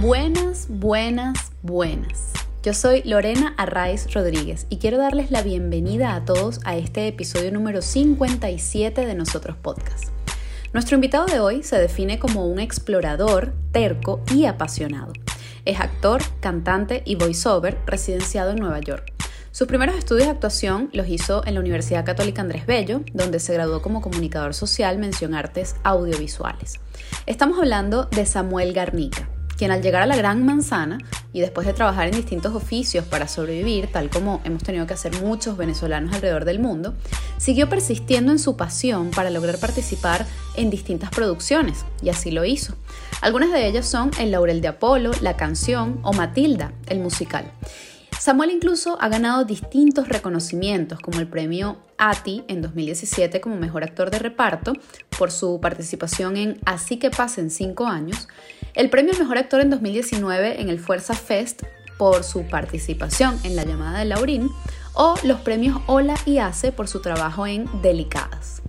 Buenas, buenas, buenas. Yo soy Lorena Arraiz Rodríguez y quiero darles la bienvenida a todos a este episodio número 57 de Nosotros Podcast. Nuestro invitado de hoy se define como un explorador, terco y apasionado. Es actor, cantante y voiceover residenciado en Nueva York. Sus primeros estudios de actuación los hizo en la Universidad Católica Andrés Bello, donde se graduó como comunicador social mención artes audiovisuales. Estamos hablando de Samuel Garnica, quien al llegar a la Gran Manzana y después de trabajar en distintos oficios para sobrevivir, tal como hemos tenido que hacer muchos venezolanos alrededor del mundo, siguió persistiendo en su pasión para lograr participar en distintas producciones, y así lo hizo. Algunas de ellas son El Laurel de Apolo, La Canción o Matilda, el musical. Samuel incluso ha ganado distintos reconocimientos, como el premio ATI en 2017 como mejor actor de reparto por su participación en Así que pasen cinco años, el premio Mejor Actor en 2019 en el Fuerza Fest por su participación en La llamada de Laurín o los premios Hola y Ace por su trabajo en Delicadas.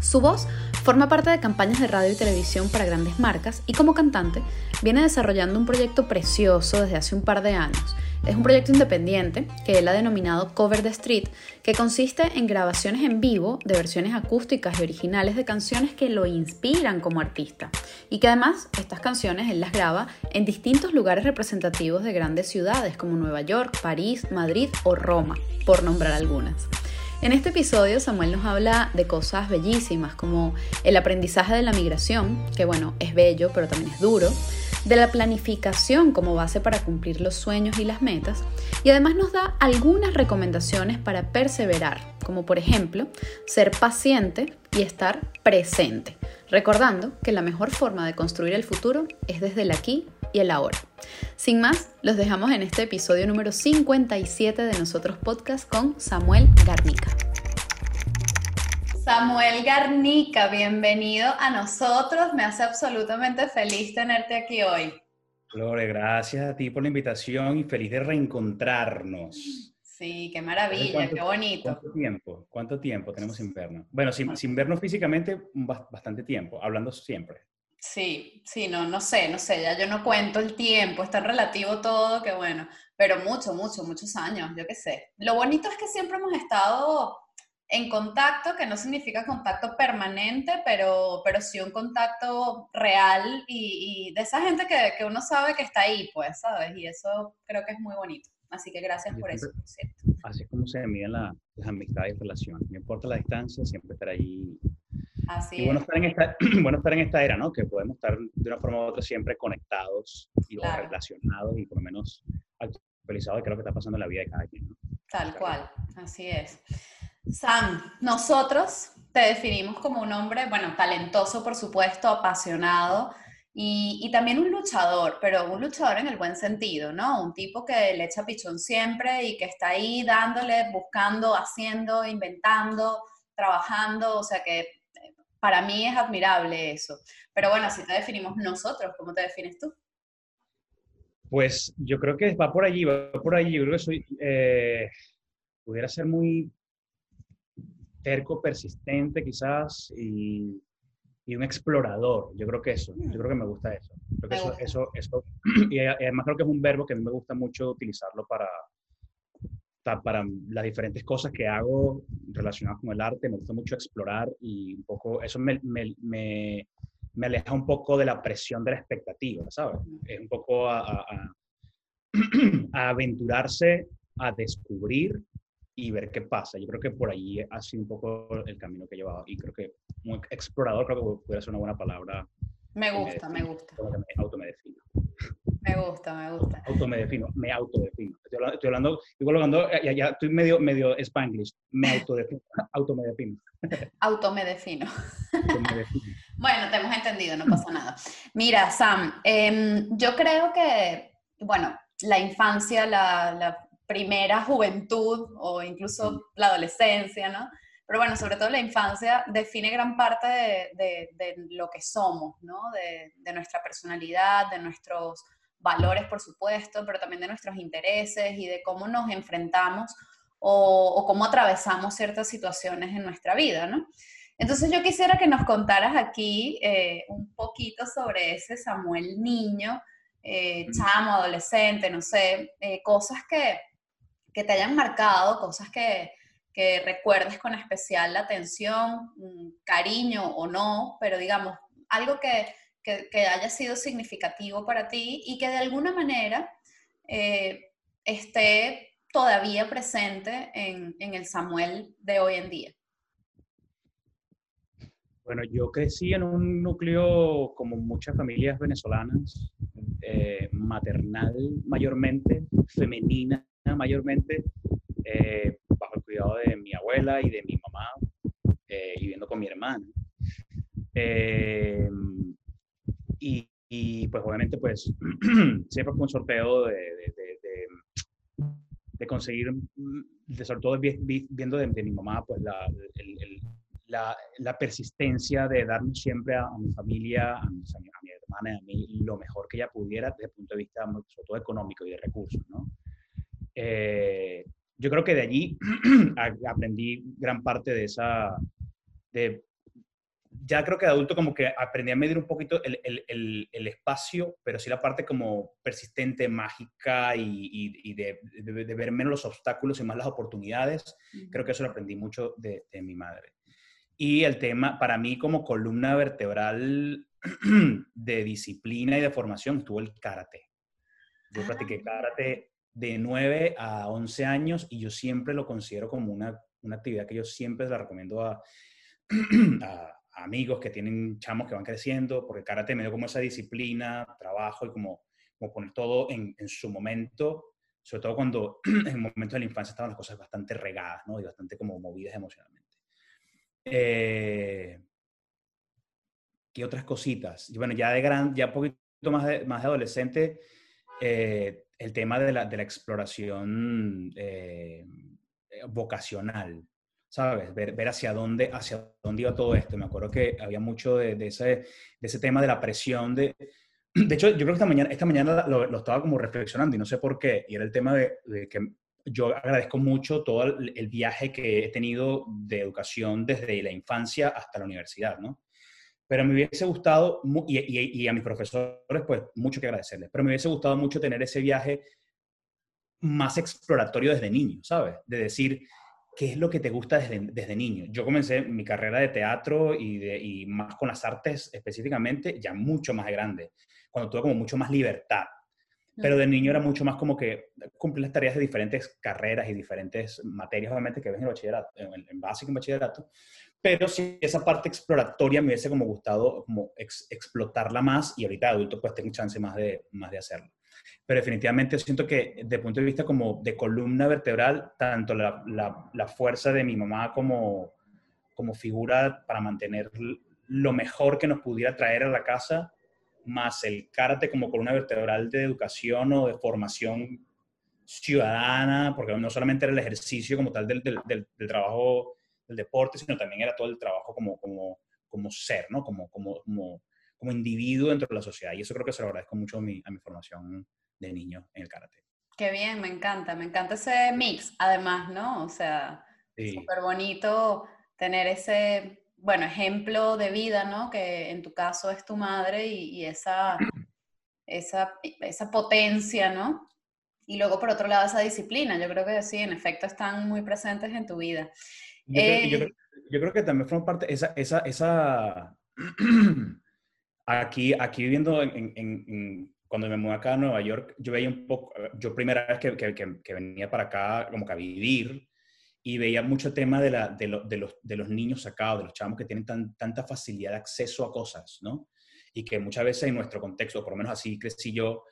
Su voz forma parte de campañas de radio y televisión para grandes marcas y como cantante viene desarrollando un proyecto precioso desde hace un par de años es un proyecto independiente que él ha denominado Cover the Street, que consiste en grabaciones en vivo de versiones acústicas y originales de canciones que lo inspiran como artista. Y que además estas canciones él las graba en distintos lugares representativos de grandes ciudades como Nueva York, París, Madrid o Roma, por nombrar algunas. En este episodio Samuel nos habla de cosas bellísimas como el aprendizaje de la migración, que bueno, es bello pero también es duro, de la planificación como base para cumplir los sueños y las metas, y además nos da algunas recomendaciones para perseverar, como por ejemplo ser paciente y estar presente, recordando que la mejor forma de construir el futuro es desde el aquí y el ahora. Sin más, los dejamos en este episodio número 57 de Nosotros Podcast con Samuel Garnica. Samuel Garnica, bienvenido a nosotros. Me hace absolutamente feliz tenerte aquí hoy. Flore, gracias a ti por la invitación y feliz de reencontrarnos. Sí, qué maravilla, qué bonito. ¿Cuánto tiempo? ¿Cuánto tiempo tenemos sin vernos? Bueno, sin, sin vernos físicamente, bastante tiempo, hablando siempre. Sí, sí, no, no sé, no sé, ya yo no cuento el tiempo, es tan relativo todo que bueno, pero mucho, mucho, muchos años, yo qué sé. Lo bonito es que siempre hemos estado en contacto, que no significa contacto permanente, pero, pero sí un contacto real y, de esa gente que, que, uno sabe que está ahí, pues, ¿sabes? Y eso creo que es muy bonito. Así que gracias por eso, Así es como se miden las amistades y relaciones. No importa la distancia, siempre estar ahí. Así y bueno, Estar en esta, bueno estar en esta era, ¿no? Que podemos estar de una forma u otra siempre conectados y relacionados y por lo menos actualizados de qué es lo que está pasando en la vida de cada quien, ¿no? Tal cual, así es. Sam, nosotros te definimos como un hombre, bueno, talentoso, por supuesto, apasionado y, también un luchador, pero un luchador en el buen sentido, ¿no? Un tipo que le echa pichón siempre y que está ahí dándole, buscando, haciendo, inventando, trabajando, o sea que para mí es admirable eso. Pero bueno, si te definimos nosotros, ¿cómo te defines tú? Pues yo creo que va por allí, va por allí. Yo creo que soy, eh, pudiera ser muy terco, persistente quizás y, y, un explorador. Yo creo que eso, yo creo que me gusta eso. Creo que eso, eso, eso, y además creo que es un verbo que a mí me gusta mucho utilizarlo para, para las diferentes cosas que hago relacionadas con el arte. Me gusta mucho explorar y un poco, eso me, me, me, me aleja un poco de la presión de la expectativa, ¿sabes? Es un poco a, a, a aventurarse a descubrir y ver qué pasa. Yo creo que por ahí ha sido un poco el camino que he llevado y creo que un explorador creo que pudiera ser una buena palabra. Me gusta, me, gusta. Me automedefino. Me gusta, me gusta. Automedefino, me autodefino. Estoy hablando, estoy hablando igual hablando, ya, ya, estoy medio, medio spanglish. Me autodefino. automedefino. Automedefino. bueno, te hemos entendido, no pasa nada. Mira, Sam, eh, yo creo que, bueno, la infancia, la, la primera juventud o incluso la adolescencia, ¿no? Pero bueno, sobre todo la infancia define gran parte de, lo que somos, ¿no? De, nuestra personalidad, de nuestros valores, por supuesto, pero también de nuestros intereses y de cómo nos enfrentamos o, cómo atravesamos ciertas situaciones en nuestra vida, ¿no? Entonces yo quisiera que nos contaras aquí eh, un poquito sobre ese Samuel niño, eh, chamo, adolescente, no sé, eh, cosas que, que, te hayan marcado, cosas que, que recuerdes con especial atención, cariño o no, pero digamos, algo que, que, haya sido significativo para ti y que de alguna manera eh, esté todavía presente en, en el Samuel de hoy en día. Bueno, yo crecí en un núcleo, como muchas familias venezolanas, eh, maternal mayormente, femenina mayormente, eh, bajo el cuidado de mi abuela y de mi mamá, eh, y viviendo con mi hermana. Y, pues obviamente pues siempre fue un sorteo de, de, conseguir, de, sobre todo viendo de, mi mamá, pues la, el, la, la, persistencia de darme siempre a, mi familia, a, mi hermana y a mí lo mejor que ella pudiera desde el punto de vista sobre todo económico y de recursos, ¿no? Eh, yo creo que de allí aprendí gran parte de esa, de, ya creo que de adulto como que aprendí a medir un poquito el, el, el, espacio, pero sí la parte como persistente, mágica y, y, de, de, ver menos los obstáculos y más las oportunidades. Creo que eso lo aprendí mucho de, de mi madre. Y el tema, para mí como columna vertebral de disciplina y de formación, estuvo el karate. Yo practiqué ah. karate de 9 a 11 años y yo siempre lo considero como una, una actividad que yo siempre la recomiendo a, amigos que tienen chamos que van creciendo, porque karate me dio como esa disciplina, trabajo y como, como poner todo en, en su momento, sobre todo cuando en el momento de la infancia estaban las cosas bastante regadas, ¿no? Y bastante como movidas emocionalmente. Eh, ¿Qué otras cositas? Bueno, ya de gran, ya poquito más de, más de adolescente, eh, el tema de la, de la exploración eh, vocacional, ¿sabes? Ver, ver, hacia, dónde, hacia dónde iba todo esto. Me acuerdo que había mucho de, ese, de ese tema de la presión de... De hecho, yo creo que esta mañana, esta mañana lo, lo estaba como reflexionando y no sé por qué, y era el tema de que yo agradezco mucho todo el, viaje que he tenido de educación desde la infancia hasta la universidad, ¿no? Pero me hubiese gustado, y, y, a mis profesores, pues mucho que agradecerles, pero me hubiese gustado mucho tener ese viaje más exploratorio desde niño, ¿sabes? De decir, ¿qué es lo que te gusta desde, desde niño? Yo comencé mi carrera de teatro y, de, y más con las artes específicamente, ya mucho más grande, cuando tuve como mucho más libertad pero de niño era mucho más como que cumplir las tareas de diferentes carreras y diferentes materias, obviamente, que ves en el bachillerato, en, básico en bachillerato. Pero sí, esa parte exploratoria me hubiese como gustado como explotarla más y ahorita adulto pues tengo chance más de, más de hacerlo. Pero definitivamente siento que desde punto de vista como de columna vertebral, tanto la, la, la fuerza de mi mamá como, como figura para mantener lo mejor que nos pudiera traer a la casa, más el karate como columna vertebral de educación o de formación ciudadana, porque no solamente era el ejercicio como tal del, del, del, trabajo del deporte, sino también era todo el trabajo como, como, como ser, ¿no? Como, como, como, como, individuo dentro de la sociedad. Y eso creo que se lo agradezco mucho a mi, a mi formación de niño en el karate. Qué bien, me encanta, me encanta ese mix, además, ¿no? O sea, súper bonito tener ese bueno, ejemplo de vida, ¿no? Que en tu caso es tu madre y, esa, esa, esa, potencia, ¿no? Y luego, por otro lado, esa disciplina. Yo creo que sí, en efecto, están muy presentes en tu vida. Yo, creo, yo, creo, que también forma parte, esa, esa, esa... aquí, aquí viviendo en, en, cuando me mudé acá a Nueva York, yo veía un poco, yo primera vez que, que, que venía para acá como que a vivir, y veía mucho tema de, la, de, de, los, de los niños sacados, de los chavos que tienen tan, tanta facilidad de acceso a cosas, ¿no? Y que muchas veces en nuestro contexto, por lo menos así crecí yo,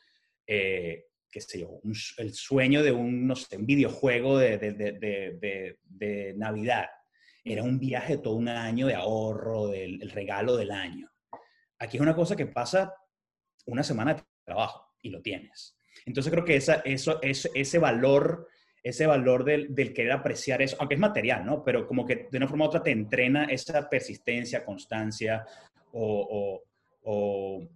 eh, qué sé yo, el sueño de un, no sé, un videojuego de, de, de, Navidad. Era un viaje todo un año de ahorro, del el regalo del año. Aquí es una cosa que pasa una semana de trabajo y lo tienes. Entonces creo que esa, eso, ese, ese valor ese valor del, del, querer apreciar eso, aunque es material, ¿no? Pero como que de una forma u otra te entrena esa persistencia, constancia o,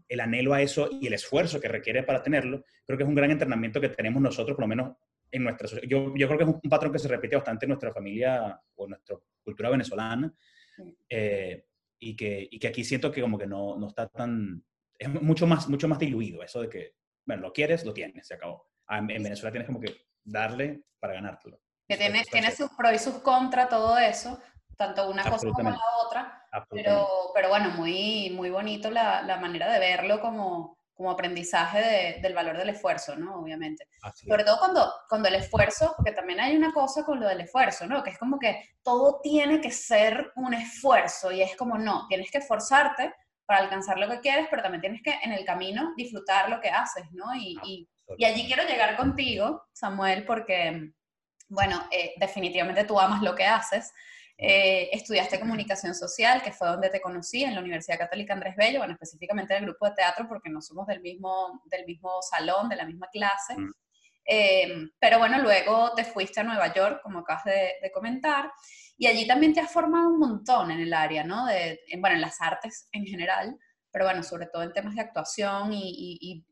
el anhelo a eso y el esfuerzo que requiere para tenerlo. Creo que es un gran entrenamiento que tenemos nosotros, por lo menos en nuestra yo, yo creo que es un patrón que se repite bastante en nuestra familia o en nuestra cultura venezolana eh, y, que, y que aquí siento que como que no, no está tan, es mucho más, mucho más diluido eso de que bueno, lo quieres, lo tienes, se acabó. Ah, en, Venezuela tienes como que darle para ganártelo. Que tiene, tiene sus pros y sus contras, todo eso, tanto una cosa como la otra, pero, pero bueno, muy, muy bonito la, la manera de verlo como, como aprendizaje del valor del esfuerzo, ¿no? Obviamente. Sobre todo cuando, cuando el esfuerzo, porque también hay una cosa con lo del esfuerzo, ¿no? Que es como que todo tiene que ser un esfuerzo y es como, no, tienes que esforzarte para alcanzar lo que quieres, pero también tienes que en el camino disfrutar lo que haces, ¿no? Y, y, y allí quiero llegar contigo, Samuel, porque, bueno, eh, definitivamente tú amas lo que haces. Eh, estudiaste comunicación social, que fue donde te conocí, en la Universidad Católica Andrés Bello, bueno, específicamente en el grupo de teatro, porque no somos del mismo, del mismo salón, de la misma clase. Mm. Eh, pero bueno, luego te fuiste a Nueva York, como acabas de, de comentar, y allí también te has formado un montón en el área, ¿no? De, bueno, en las artes en general, pero bueno, sobre todo en temas de actuación y,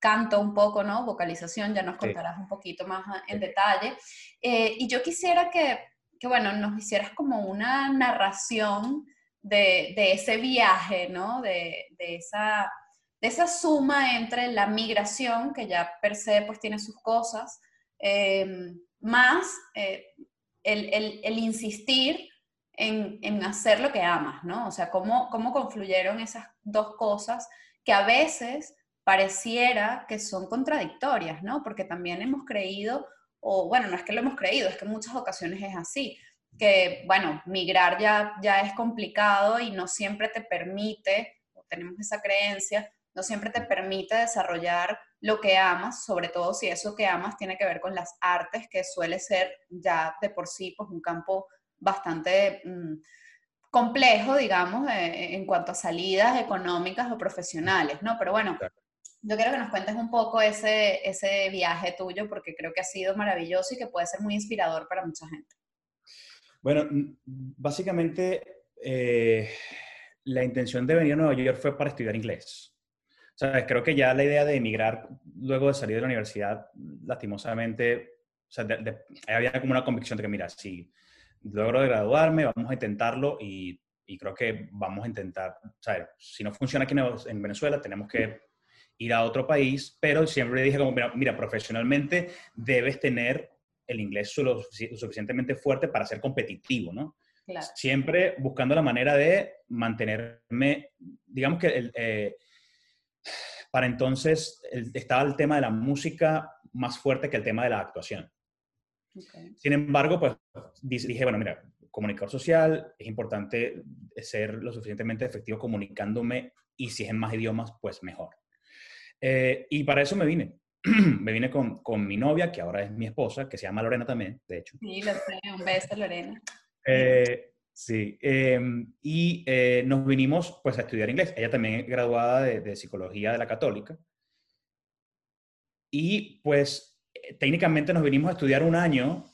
canto un poco, ¿no? Vocalización, ya nos contarás un poquito más en detalle. Eh, y yo quisiera que, que, bueno, nos hicieras como una narración de, de ese viaje, ¿no? De, de, esa, de esa suma entre la migración, que ya per se pues tiene sus cosas, eh, más eh, el, insistir en, hacer lo que amas, ¿no? O sea, cómo, cómo confluyeron esas dos cosas que a veces pareciera que son contradictorias, ¿no? Porque también hemos creído, o bueno, no es que lo hemos creído, es que en muchas ocasiones es así, que, bueno, migrar ya, ya es complicado y no siempre te permite, o tenemos esa creencia, no siempre te permite desarrollar lo que amas, sobre todo si eso que amas tiene que ver con las artes, que suele ser ya de por sí pues, un campo bastante mm, complejo, digamos, eh, en cuanto a salidas económicas o profesionales, ¿no? Pero bueno, yo quiero que nos cuentes un poco ese, ese viaje tuyo, porque creo que ha sido maravilloso y que puede ser muy inspirador para mucha gente. Bueno, básicamente eh, la intención de venir a Nueva York fue para estudiar inglés. O sea, creo que ya la idea de emigrar luego de salir de la universidad, lastimosamente, o sea, había como una convicción de que, mira, si logro de graduarme, vamos a intentarlo y, y creo que vamos a intentar, o sea, si no funciona aquí en Venezuela, tenemos que ir a otro país, pero siempre dije como, mira, mira profesionalmente debes tener el inglés lo, suficientemente fuerte para ser competitivo, ¿no? Claro. Siempre buscando la manera de mantenerme, digamos que el, eh, para entonces estaba el tema de la música más fuerte que el tema de la actuación. Sin embargo, pues dije, bueno, mira, comunicador social, es importante ser lo suficientemente efectivo comunicándome y si es en más idiomas, pues mejor. Eh, y para eso me vine. me vine con, con, mi novia, que ahora es mi esposa, que se llama Lorena también, de hecho. Sí, lo sé, un beso, Lorena. Eh, Sí, em, y eh, nos vinimos pues a estudiar inglés. Ella también es graduada de, psicología de la católica. Y pues eh, técnicamente nos vinimos a estudiar un año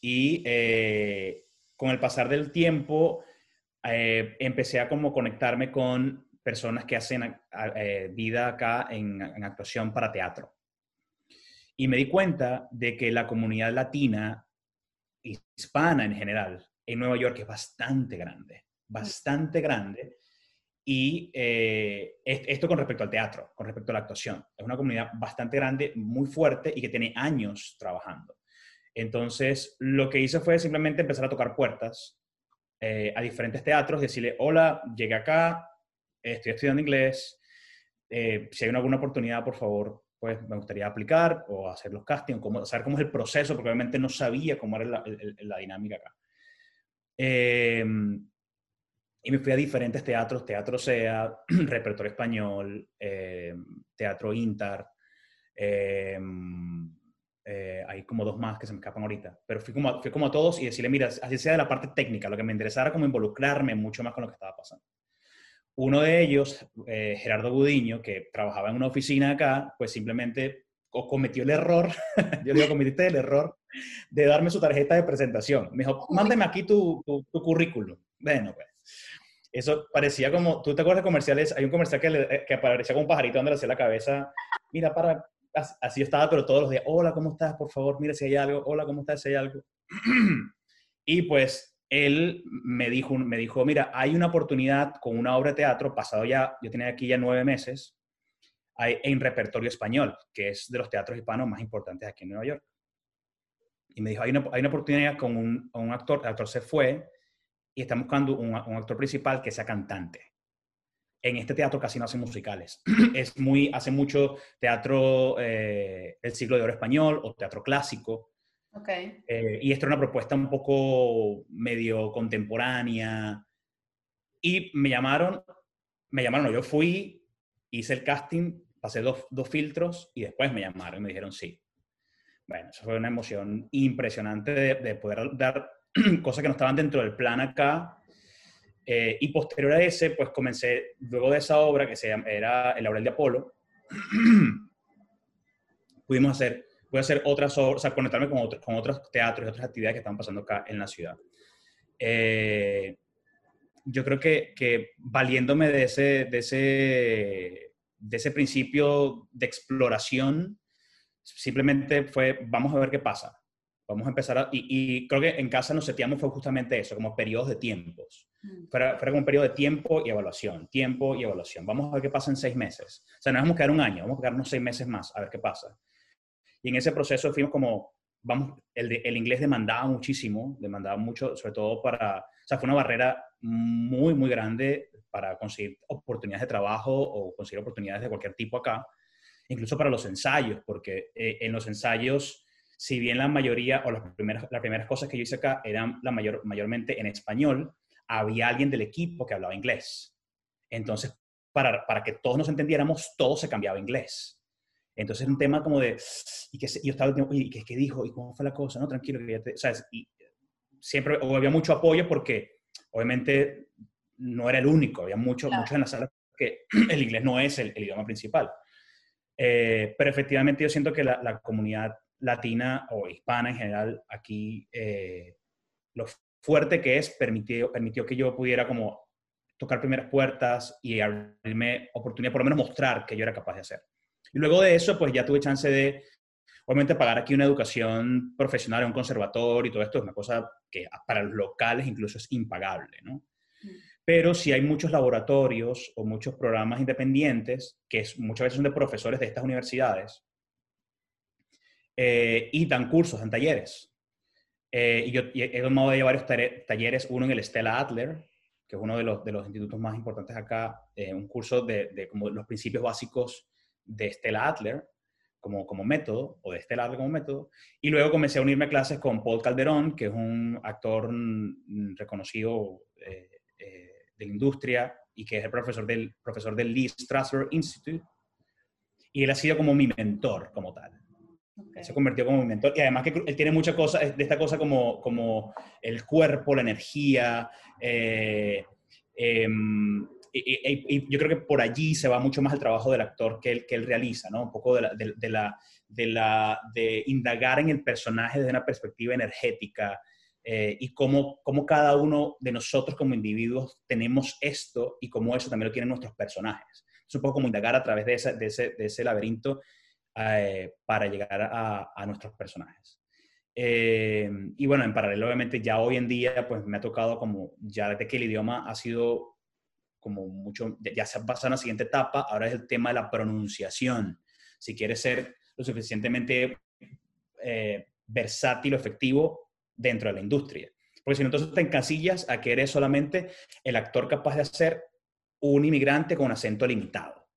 y eh, con el pasar del tiempo empecé a como conectarme con personas que hacen vida acá en, en actuación para teatro. Y me di cuenta de que la comunidad latina, hispana en general, en Nueva York es bastante grande, bastante grande. Y eh, esto con respecto al teatro, con respecto a la actuación. Es una comunidad bastante grande, muy fuerte y que tiene años trabajando. Entonces, lo que hice fue simplemente empezar a tocar puertas eh, a diferentes teatros, decirle, hola, llegué acá, estoy estudiando inglés, eh, si hay alguna oportunidad, por favor, pues me gustaría aplicar o hacer los castings, cómo, saber cómo es el proceso, porque obviamente no sabía cómo era la dinámica acá. Em, y me fui a diferentes teatros, Teatro SEA, Repertorio Español, em, Teatro Intar, em, eh, hay como dos más que se me escapan ahorita, pero fui como, fui como a todos y decirle, mira, así sea de la parte técnica, lo que me interesara como involucrarme mucho más con lo que estaba pasando. Uno de ellos, eh, Gerardo Gudiño, que trabajaba en una oficina acá, pues simplemente cometió el error, yo digo, cometiste el error de darme su tarjeta de presentación. Me dijo, mándeme aquí tu, tu, currículum. Bueno, pues. Eso parecía como, ¿tú te acuerdas de comerciales? Hay un comercial que, le, que parecía como un pajarito donde le hacía la cabeza. Mira, para, así estaba, pero todos los días, hola, ¿cómo estás? Por favor, mira si hay algo. Hola, ¿cómo estás? Si hay algo. y pues él me dijo, me dijo, mira, hay una oportunidad con una obra de teatro, pasado ya, yo tenía aquí ya nueve meses, en repertorio español, que es de los teatros hispanos más importantes aquí en Nueva York. Y me dijo, hay una, oportunidad con un, actor, el actor se fue y están buscando un, un, actor principal que sea cantante. En este teatro casi no hacen musicales. es muy, hace mucho teatro eh, el siglo de oro español o teatro clásico. Okay. Eh, y esto era una propuesta un poco medio contemporánea. Y me llamaron, me llamaron, yo fui, hice el casting, pasé dos, dos filtros y después me llamaron y me dijeron sí. Bueno, eso fue una emoción impresionante de, de poder dar cosas que no estaban dentro del plan acá. Eh, y posterior a ese, pues comencé, luego de esa obra que se llama, era El Laurel de Apolo, pudimos hacer, pude hacer otras obras, o sea, conectarme con, otro, con otros teatros y otras actividades que están pasando acá en la ciudad. Eh, yo creo que, que, valiéndome de ese, de, ese, de ese principio de exploración, simplemente fue, vamos a ver qué pasa. Vamos a empezar a, y, y, creo que en casa nos seteamos fue justamente eso, como periodos de tiempos. Mm. Fuera, fuera, como un periodo de tiempo y evaluación, tiempo y evaluación. Vamos a ver qué pasa en seis meses. O sea, no vamos a quedar un año, vamos a quedarnos seis meses más a ver qué pasa. Y en ese proceso fuimos como, vamos, el, el inglés demandaba muchísimo, demandaba mucho, sobre todo para, o sea, fue una barrera muy, muy grande para conseguir oportunidades de trabajo o conseguir oportunidades de cualquier tipo acá, incluso para los ensayos, porque eh, en los ensayos si bien la mayoría o las primeras, las primeras cosas que yo hice acá eran la mayor, mayormente en español, había alguien del equipo que hablaba inglés. Entonces, para, para que todos nos entendiéramos, todo se cambiaba a inglés. Entonces, un tema como de, y que yo estaba, y ¿qué, ¿qué, dijo? ¿Y cómo fue la cosa? No, tranquilo, que ya te, ¿sabes? Y siempre había mucho apoyo porque, obviamente, no era el único, había mucho, claro. muchos en la sala que el inglés no es el, el idioma principal. Eh, pero efectivamente yo siento que la, la comunidad latina o hispana en general, aquí eh, lo fuerte que es permitió, permitió que yo pudiera como tocar primeras puertas y abrirme oportunidad, por lo menos mostrar que yo era capaz de hacer. Y luego de eso, pues ya tuve chance de, obviamente, pagar aquí una educación profesional, un conservatorio y todo esto es una cosa que para los locales incluso es impagable, ¿no? Mm. Pero si hay muchos laboratorios o muchos programas independientes que es, muchas veces son de profesores de estas universidades, eh, y dan cursos, dan talleres. Eh, y yo y he tomado ya varios talleres, uno en el Stella Adler, que es uno de los, de los institutos más importantes acá, eh, un curso de, de, como los principios básicos de Stella Adler como, como método, o de Stella Adler como método, y luego comencé a unirme a clases con Paul Calderón, que es un actor reconocido eh, eh, de la industria y que es el profesor del, profesor del Lee Strasberg Institute, y él ha sido como mi mentor como tal. Okay. Se convirtió como mi mentor. Y además que él tiene muchas cosas, de esta cosa como, como el cuerpo, la energía. Eh, eh, y, y, yo creo que por allí se va mucho más el trabajo del actor que él, que él realiza, ¿no? Un poco de, la, de, de, la, de, la, de indagar en el personaje desde una perspectiva energética eh, y cómo, cómo cada uno de nosotros como individuos tenemos esto y cómo eso también lo tienen nuestros personajes. Es un poco como indagar a través de ese, de ese, de ese laberinto eh, para llegar a, a nuestros personajes. Eh, y bueno, en paralelo, obviamente, ya hoy en día, pues me ha tocado como, ya desde que el idioma ha sido como mucho, ya se ha pasado a la siguiente etapa, ahora es el tema de la pronunciación. Si quieres ser lo suficientemente eh, versátil o efectivo dentro de la industria. Porque si no, entonces te encasillas a que eres solamente el actor capaz de hacer un inmigrante con un acento limitado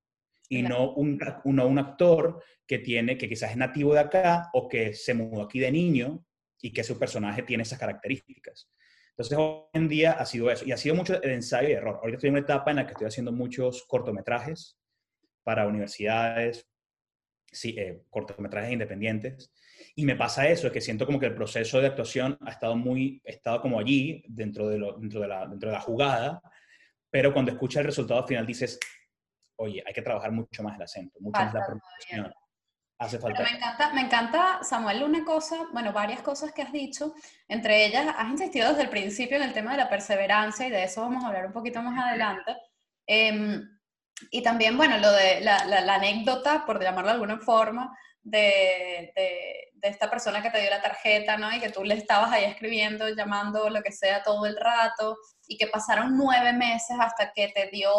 y no un, no un actor que tiene, que quizás es nativo de acá o que se mudó aquí de niño y que su personaje tiene esas características. Entonces, hoy en día ha sido eso. Y ha sido mucho de ensayo y error. Ahorita estoy en una etapa en la que estoy haciendo muchos cortometrajes para universidades, sí, eh, cortometrajes independientes. Y me pasa eso, es que siento como que el proceso de actuación ha estado muy, ha estado como allí, dentro de, lo, dentro de, la, dentro de la jugada, pero cuando escuchas el resultado final dices, oye, hay que trabajar mucho más el acento, mucho Falta más la pronunciación. Hace falta. Pero me encanta, me encanta, Samuel, una cosa, bueno, varias cosas que has dicho. Entre ellas, has insistido desde el principio en el tema de la perseverancia y de eso vamos a hablar un poquito más adelante. Eh, y también, bueno, lo de la, la, la, anécdota, por llamarlo de alguna forma, de, de, de, esta persona que te dio la tarjeta, ¿no? Y que tú le estabas ahí escribiendo, llamando, lo que sea, todo el rato, y que pasaron nueve meses hasta que te dio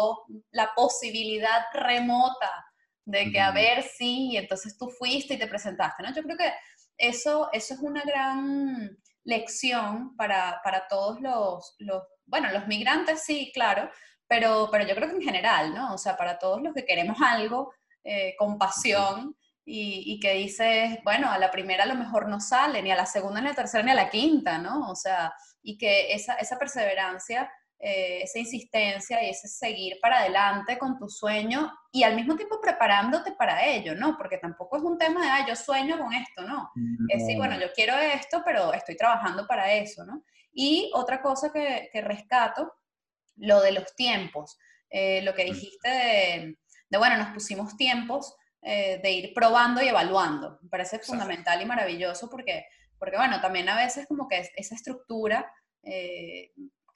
la posibilidad remota de que a ver si, y entonces tú fuiste y te presentaste, ¿no? Yo creo que eso, eso es una gran lección para, para todos los, los, bueno, los migrantes sí, claro, pero, pero yo creo que en general, ¿no? O sea, para todos los que queremos algo eh, con pasión y, y, que dices, bueno, a la primera a lo mejor no sale, ni a la segunda, ni a la tercera, ni a la quinta, ¿no? O sea, y que esa, esa perseverancia eh, esa insistencia y ese seguir para adelante con tu sueño y al mismo tiempo preparándote para ello, ¿no? Porque tampoco es un tema de, ah, yo sueño con esto, ¿no? Es decir, bueno, yo quiero esto, pero estoy trabajando para eso, ¿no? Y otra cosa que, rescato, lo de los tiempos, eh, lo que dijiste de, bueno, nos pusimos tiempos eh, de ir probando y evaluando. Me parece fundamental y maravilloso porque, porque, bueno, también a veces como que esa estructura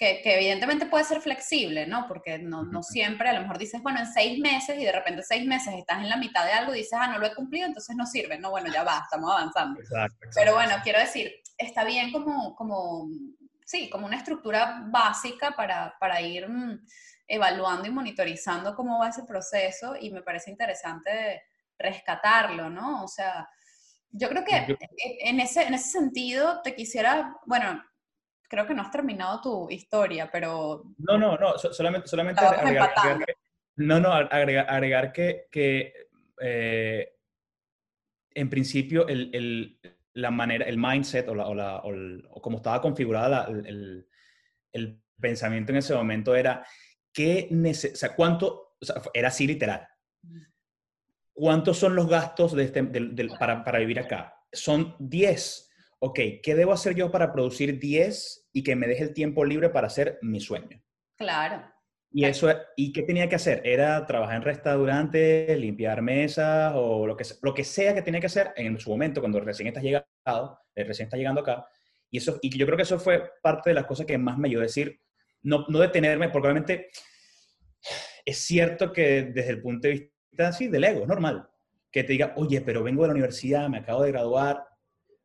que, evidentemente puede ser flexible, ¿no? Porque no, no, siempre, a lo mejor dices, bueno, en seis meses y de repente seis meses estás en la mitad de algo y dices, ah, no lo he cumplido, entonces no sirve. No, bueno, ya va, estamos avanzando. Exacto, Pero bueno, quiero decir, está bien como, como, sí, como una estructura básica para, para ir mm, evaluando y monitorizando cómo va ese proceso y me parece interesante rescatarlo, ¿no? O sea, yo creo que en ese, en ese sentido te quisiera, bueno, creo que no has terminado tu historia, pero... No, no, no, solamente, solamente agregar, que, no, no, agregar, que, que eh, en principio el, el, la manera, el mindset o, la, o, la, o, como estaba configurada el, el, pensamiento en ese momento era que, o sea, cuánto, o sea, era así literal. ¿Cuántos son los gastos de este, para, para vivir acá? Son 10 ok, ¿qué debo hacer yo para producir 10 y que me deje el tiempo libre para hacer mi sueño? Claro. Y eso, ¿y qué tenía que hacer? Era trabajar en restaurantes, limpiar mesas o lo que, lo que sea que tenía que hacer en su momento cuando recién estás llegado, eh, recién estás llegando acá. Y, eso, y yo creo que eso fue parte de las cosas que más me ayudó a decir, no, no detenerme, porque obviamente es cierto que desde el punto de vista así del ego, es normal, que te diga, oye, pero vengo de la universidad, me acabo de graduar,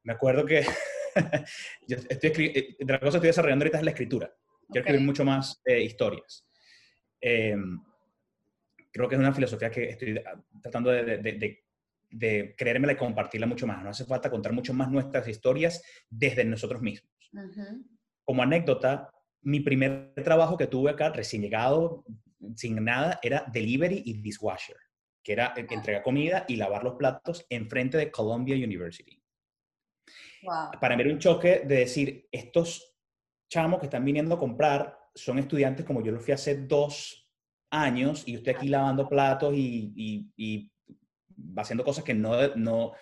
me acuerdo que yo estoy eh, de la cosa que estoy desarrollando ahorita es la escritura. Quiero escribir mucho más eh, historias. Em, creo que es una filosofía que estoy tratando de, de, de, creérmela y compartirla mucho más. No hace falta contar mucho más nuestras historias desde nosotros mismos. Como anécdota, mi primer trabajo que tuve acá, recién llegado, sin nada, era delivery y dishwasher, que era ah. entregar comida y lavar los platos enfrente de Columbia University. Para mí era un choque de decir, estos chamos que están viniendo a comprar son estudiantes como yo lo fui hace dos años y yo estoy aquí lavando platos y, y, haciendo cosas que no, no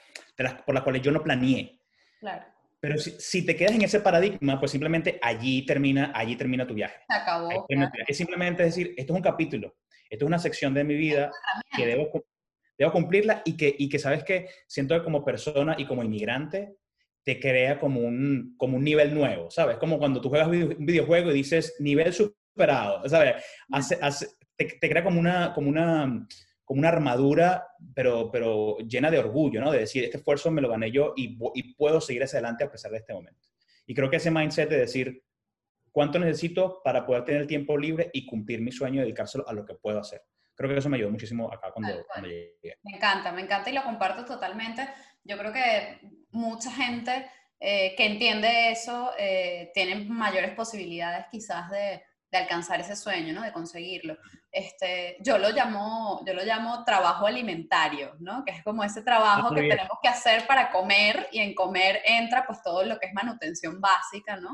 por las cuales yo no planeé. Claro. Pero si, si, te quedas en ese paradigma, pues simplemente allí termina, allí termina tu viaje. Se acabó. Es simplemente decir, esto es un capítulo, esto es una sección de mi vida que debo, debo cumplirla y que, y que sabes que siento que como persona y como inmigrante te crea como un, como un nivel nuevo, ¿sabes? Como cuando tú juegas un videojuego y dices nivel superado, ¿sabes? Hace, te, crea como una, como una, como una armadura, pero, pero llena de orgullo, ¿no? De decir, este esfuerzo me lo gané yo y, y puedo seguir hacia adelante a pesar de este momento. Y creo que ese mindset de decir, ¿cuánto necesito para poder tener tiempo libre y cumplir mi sueño y dedicárselo a lo que puedo hacer? Creo que eso me ayudó muchísimo acá cuando, cuando llegué. Me encanta, me encanta y lo comparto totalmente. Yo creo que mucha gente eh, que entiende eso eh, tiene mayores posibilidades quizás de, de, alcanzar ese sueño, ¿no? De conseguirlo. Este, yo, lo llamo, yo lo llamo trabajo alimentario, ¿no? Que es como ese trabajo ah, que tenemos que hacer para comer y en comer entra pues todo lo que es manutención básica, ¿no?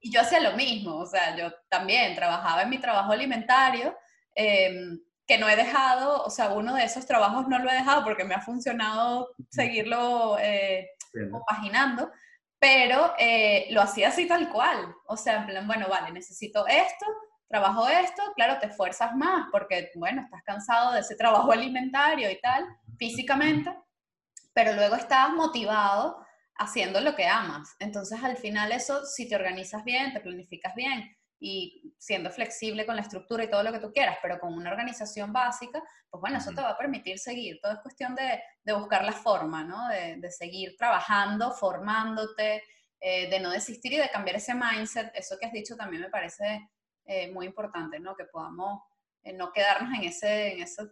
Y yo hacía lo mismo, o sea, yo también trabajaba en mi trabajo alimentario. Eh, que no he dejado, o sea, uno de esos trabajos no lo he dejado porque me ha funcionado seguirlo eh, compaginando, pero eh, lo hacía así tal cual. O sea, en plan, bueno, vale, necesito esto, trabajo esto, claro, te esfuerzas más porque, bueno, estás cansado de ese trabajo alimentario y tal, físicamente, pero luego estás motivado haciendo lo que amas. Entonces, al final eso, si te organizas bien, te planificas bien, y siendo flexible con la estructura y todo lo que tú quieras, pero con una organización básica, pues bueno, eso te va a permitir seguir. Todo es cuestión de, de buscar la forma, ¿no? De, de seguir trabajando, formándote, eh, de no desistir y de cambiar ese mindset. Eso que has dicho también me parece eh, muy importante, ¿no? Que podamos eh, no quedarnos en ese, en ese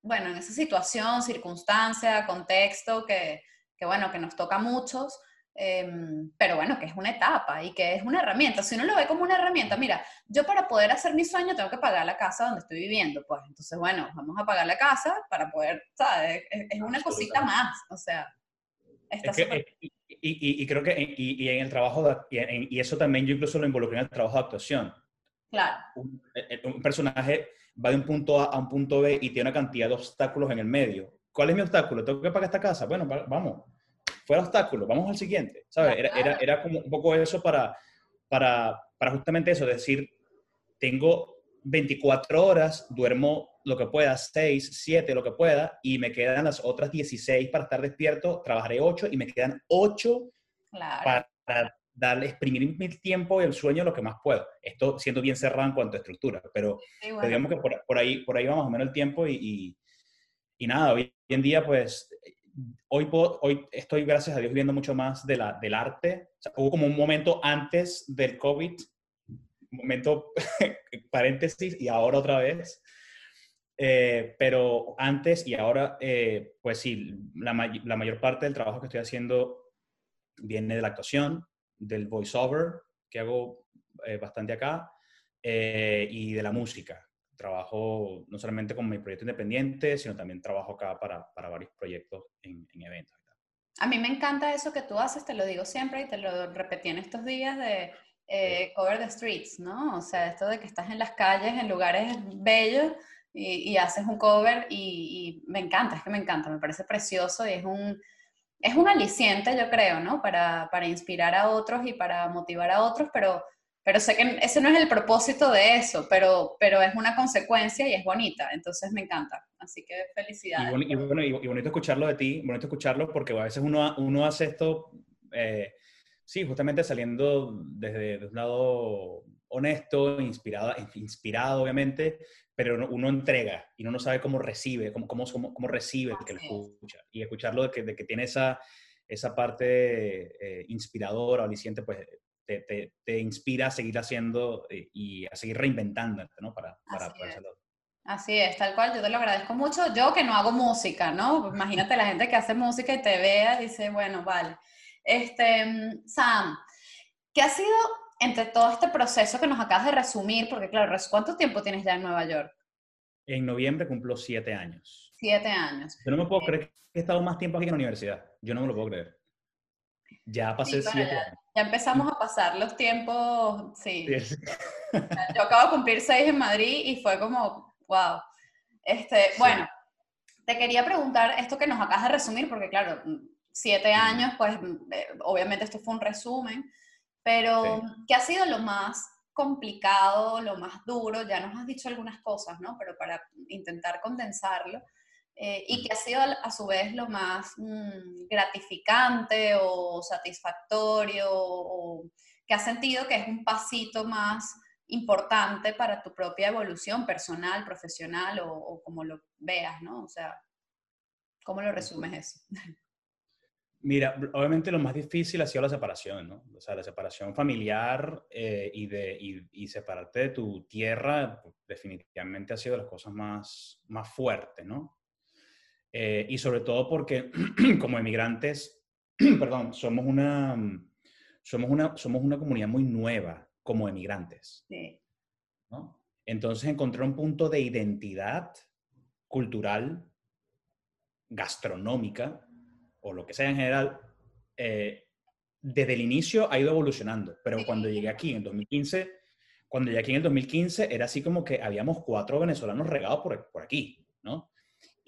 bueno, en esa situación, circunstancia, contexto que, que bueno, que nos toca a muchos, em, pero bueno, que es una etapa y que es una herramienta. Si uno lo ve como una herramienta, mira, yo para poder hacer mi sueño tengo que pagar la casa donde estoy viviendo, pues entonces, bueno, vamos a pagar la casa para poder, ¿sabes? Es, una cosita más, o sea. Está y, y, y, creo que y, en el trabajo, de, y, eso también yo incluso lo involucré en el trabajo de actuación. Claro. Un, eh, un personaje va de un punto A a un punto B y tiene una cantidad de obstáculos en el medio. ¿Cuál es mi obstáculo? ¿Tengo que pagar esta casa? Bueno, vamos. Fuera obstáculo, vamos al siguiente. ¿Sabes? Era, era, era, como un poco eso para, para, para justamente eso, decir, tengo 24 horas, duermo lo que pueda, 6, 7, lo que pueda, y me quedan las otras 16 para estar despierto, trabajaré 8 y me quedan 8 claro. para darle, exprimir mi tiempo y el sueño lo que más puedo. Esto siendo bien cerrado en cuanto a estructura, pero digamos que por, por, ahí, por ahí va más o menos el tiempo y, y, nada, hoy en día pues hoy, hoy estoy gracias a Dios viendo mucho más de la, del arte. hubo como un momento antes del COVID, momento paréntesis y ahora otra vez. Eh, pero antes y ahora, eh, pues sí, la, la, mayor parte del trabajo que estoy haciendo viene de la actuación, del voiceover, que hago eh, bastante acá, eh, y de la música. Trabajo no solamente con mi proyecto independiente, sino también trabajo acá para, para varios proyectos en, eventos. A mí me encanta eso que tú haces, te lo digo siempre y te lo repetí en estos días de eh, cover the streets, ¿no? O sea, esto de que estás en las calles, en lugares bellos y, y haces un cover y, y, me encanta, es que me encanta, me parece precioso y es un, es un aliciente, yo creo, ¿no? Para, para, inspirar a otros y para motivar a otros, pero, pero sé que ese no es el propósito de eso, pero, pero es una consecuencia y es bonita, entonces me encanta. Así que felicidades. Y, bueno, y, bonito escucharlo de ti, bonito escucharlo porque a veces uno, uno hace esto, eh, sí, justamente saliendo desde, desde un lado honesto, inspirado, inspirado obviamente, pero uno entrega y uno no sabe cómo recibe, cómo, cómo, cómo, recibe el que lo escucha. Y escucharlo de que, de que tiene esa, esa parte eh, inspiradora, aliciente, pues te, te, te, inspira a seguir haciendo eh, y a seguir reinventándote, ¿no? Para, para poder hacerlo. Así es, tal cual, yo te lo agradezco mucho. Yo que no hago música, ¿no? Imagínate la gente que hace música y te vea y dice, bueno, vale. Este, mm, Sam, ¿qué ha sido entre todo este proceso que nos acabas de resumir, porque claro, ¿cuánto tiempo tienes ya en Nueva York? En noviembre cumplo siete años. Siete años. Yo no me puedo creer que he estado más tiempo aquí en la universidad. Yo no me lo puedo creer. Ya pasé siete ya, años. Ya empezamos a pasar los tiempos, sí. Yo acabo de cumplir seis en Madrid y fue como, wow. Este, Bueno, te quería preguntar esto que nos acabas de resumir, porque claro, siete años, pues eh, obviamente esto fue un resumen. Pero, ¿qué ha sido lo más complicado, lo más duro? Ya nos has dicho algunas cosas, ¿no? Pero para intentar condensarlo. Eh, y qué ha sido a su vez lo más mm, gratificante o satisfactorio o que has sentido que es un pasito más importante para tu propia evolución personal, profesional o, o como lo veas, ¿no? O sea, ¿cómo lo resumes eso? Mira, obviamente lo más difícil ha sido la separación, ¿no? O sea, la separación familiar eh, y, de, y, separarte de tu tierra definitivamente ha sido de las cosas más, más fuertes, ¿no? Eh, y sobre todo porque como emigrantes, perdón, somos una, somos, una, somos una comunidad muy nueva como emigrantes. Sí. ¿no? Entonces encontrar un punto de identidad cultural, gastronómica, o lo que sea en general, eh, desde el inicio ha ido evolucionando. Pero cuando llegué aquí en 2015, cuando llegué aquí en el 2015, era así como que habíamos cuatro venezolanos regados por, por aquí, ¿no?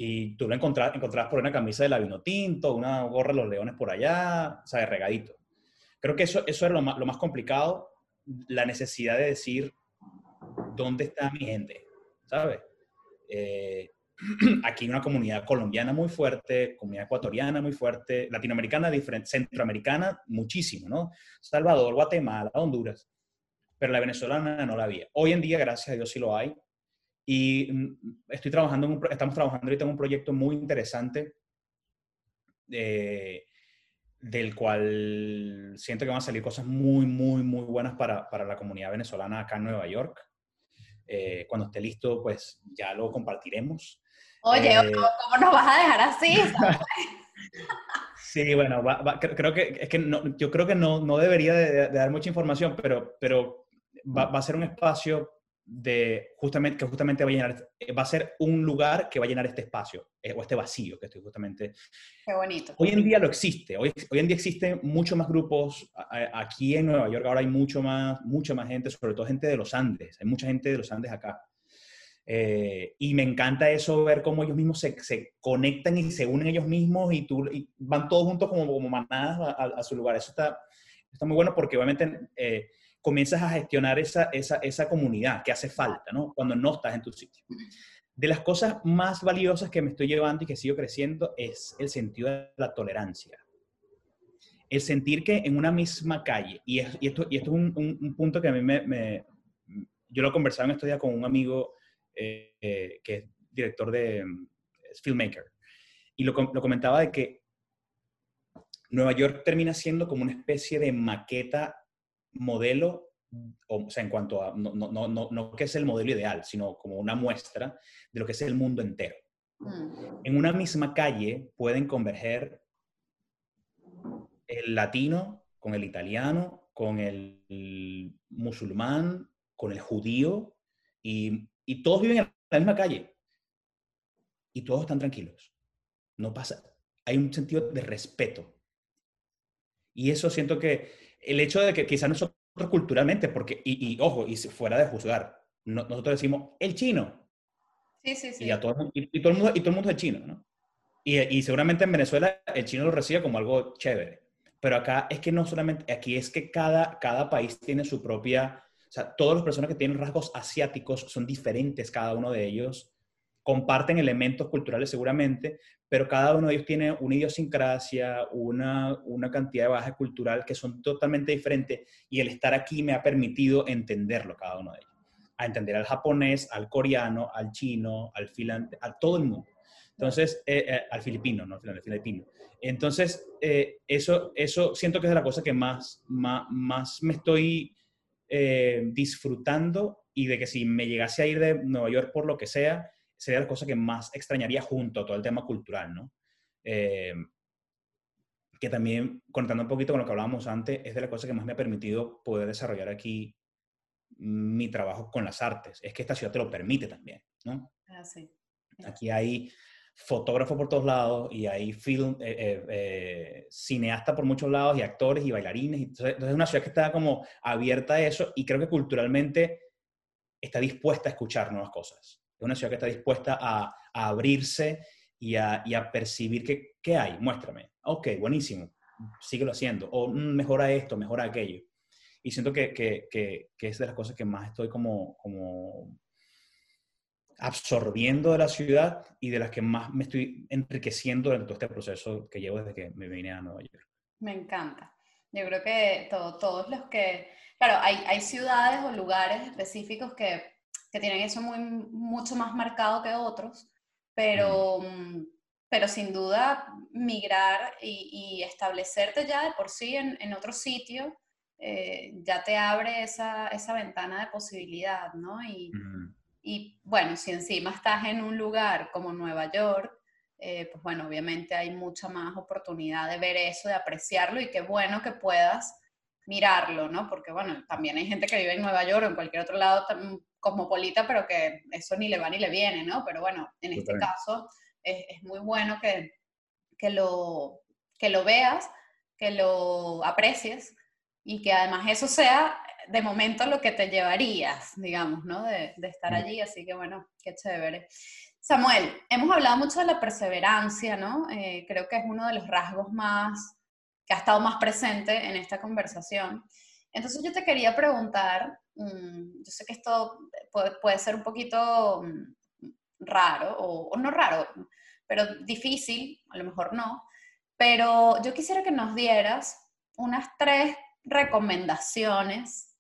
Y tú lo encontrabas, encontrabas por una camisa de la vino tinto, una gorra de los leones por allá, o sea, regadito. Creo que eso, eso era lo más, lo más complicado, la necesidad de decir, ¿dónde está mi gente? ¿Sabes? Eh, aquí hay una comunidad colombiana muy fuerte, comunidad ecuatoriana muy fuerte, latinoamericana diferente, centroamericana muchísimo, ¿no? Salvador, Guatemala, Honduras, pero la venezolana no la había. Hoy en día, gracias a Dios, sí lo hay. Y mm, estoy trabajando en un, estamos trabajando ahorita en un proyecto muy interesante eh, del cual siento que van a salir cosas muy, muy, muy buenas para, para la comunidad venezolana acá en Nueva York. Eh, cuando esté listo, pues ya lo compartiremos. Oye, eh, ¿cómo nos vas a dejar así? sí, bueno, creo que, es que yo creo que no, no debería de, dar mucha información, pero, pero va, va, a ser un espacio de justamente, que justamente va a llenar, eh, va a ser un lugar que va a llenar este espacio, eh, o este vacío que estoy justamente... Qué bonito. Hoy en día lo existe, hoy, hoy en día existen muchos más grupos, aquí en Nueva York ahora hay mucho más, mucha más gente, sobre todo gente de los Andes, hay mucha gente de los Andes acá. Eh, y me encanta eso, ver cómo ellos mismos se, se conectan y se unen ellos mismos y, tú, y van todos juntos como, como manadas a, su lugar. Eso está, está muy bueno porque obviamente comienzas a gestionar esa, esa, esa comunidad que hace falta, ¿no? Cuando no estás en tu sitio. De las cosas más valiosas que me estoy llevando y que sigo creciendo es el sentido de la tolerancia. El sentir que en una misma calle, y, esto, y esto es un, un, punto que a mí me, me, Yo lo conversaba en estos días con un amigo eh, eh, que es director de... Es filmmaker. Y lo, lo comentaba de que Nueva York termina siendo como una especie de maqueta modelo, o, sea, en cuanto a, no, no, no, no, que es el modelo ideal, sino como una muestra de lo que es el mundo entero. Mm. En una misma calle pueden converger el latino con el italiano, con el musulmán, con el judío, y, y todos viven en la misma calle. Y todos están tranquilos. No pasa. Hay un sentido de respeto. Y eso siento que el hecho de que quizás nosotros culturalmente, porque, y, ojo, y fuera de juzgar, nosotros decimos el chino. Sí, sí, sí. Y, todo, el mundo, y todo el mundo es chino, ¿no? Y, y, seguramente en Venezuela el chino lo recibe como algo chévere. Pero acá es que no solamente, aquí es que cada, cada país tiene su propia, o sea, todas las personas que tienen rasgos asiáticos son diferentes cada uno de ellos, comparten elementos culturales seguramente, pero cada uno de ellos tiene una idiosincrasia, una, una cantidad de base cultural que son totalmente diferentes y el estar aquí me ha permitido entenderlo cada uno de ellos. A entender al japonés, al coreano, al chino, al filante, a todo el mundo. Entonces, eh, eh, al filipino, no al filipino. Entonces, eh, eso, eso siento que es la cosa que más, más, más me estoy disfrutando y de que si me llegase a ir de Nueva York por lo que sea, sería la cosa que más extrañaría junto a todo el tema cultural, ¿no? Eh, que también, contando un poquito con lo que hablábamos antes, es de la cosa que más me ha permitido poder desarrollar aquí mi trabajo con las artes. Es que esta ciudad te lo permite también, ¿no? Ah, sí. Aquí hay fotógrafos por todos lados y hay film, eh, eh, cineastas por muchos lados y actores y bailarines. Entonces, es una ciudad que está como abierta a eso y creo que culturalmente está dispuesta a escuchar nuevas cosas. Es una ciudad que está dispuesta a, abrirse y a, percibir qué hay. Muéstrame. Ok, buenísimo. Síguelo haciendo. O mm, mejora esto, mejora aquello. Y siento que, es de las cosas que más estoy como, como absorbiendo de la ciudad y de las que más me estoy enriqueciendo en todo este proceso que llevo desde que me vine a Nueva York. Me encanta. Yo creo que todos los que, claro, hay, hay ciudades o lugares específicos que que tienen eso muy, mucho más marcado que otros, pero, mm, pero sin duda migrar y, establecerte ya de por sí en, en otro sitio eh, ya te abre esa, esa, ventana de posibilidad, ¿no? Y, y, bueno, si encima estás en un lugar como Nueva York, eh, pues bueno, obviamente hay mucha más oportunidad de ver eso, de apreciarlo y qué bueno que puedas mirarlo, ¿no? Porque bueno, también hay gente que vive en Nueva York o en cualquier otro lado cosmopolita, pero que eso ni le va ni le viene, ¿no? Pero bueno, en este caso es, muy bueno que, que, lo, que lo veas, que lo aprecies y que además eso sea de momento lo que te llevarías, digamos, ¿no? De, de estar allí, así que bueno, qué chévere. Samuel, hemos hablado mucho de la perseverancia, ¿no? Eh, creo que es uno de los rasgos más que ha estado más presente en esta conversación. Entonces yo te quería preguntar, mm, yo sé que esto puede, ser un poquito mm, raro, o, no raro, pero difícil, a lo mejor no, pero yo quisiera que nos dieras unas tres recomendaciones